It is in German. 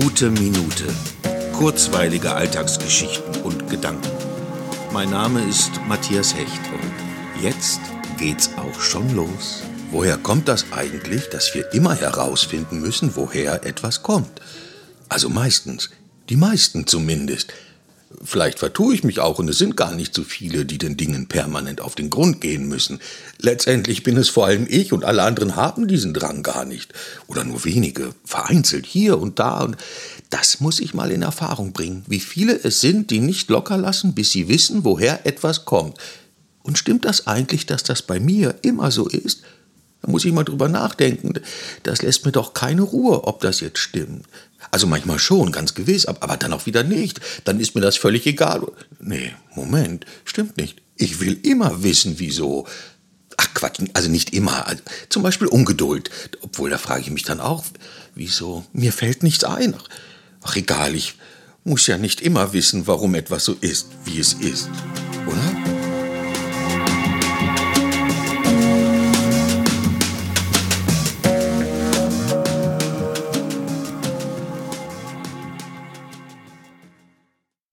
Gute Minute. Kurzweilige Alltagsgeschichten und Gedanken. Mein Name ist Matthias Hecht und jetzt geht's auch schon los. Woher kommt das eigentlich, dass wir immer herausfinden müssen, woher etwas kommt? Also meistens. Die meisten zumindest. Vielleicht vertue ich mich auch und es sind gar nicht so viele, die den Dingen permanent auf den Grund gehen müssen. Letztendlich bin es vor allem ich und alle anderen haben diesen Drang gar nicht. Oder nur wenige, vereinzelt hier und da. Und das muss ich mal in Erfahrung bringen, wie viele es sind, die nicht locker lassen, bis sie wissen, woher etwas kommt. Und stimmt das eigentlich, dass das bei mir immer so ist? Da muss ich mal drüber nachdenken. Das lässt mir doch keine Ruhe, ob das jetzt stimmt. Also manchmal schon, ganz gewiss, aber dann auch wieder nicht. Dann ist mir das völlig egal. Nee, Moment, stimmt nicht. Ich will immer wissen, wieso. Ach Quatsch, also nicht immer. Also, zum Beispiel Ungeduld. Obwohl, da frage ich mich dann auch, wieso? Mir fällt nichts ein. Ach, ach egal, ich muss ja nicht immer wissen, warum etwas so ist, wie es ist. Oder?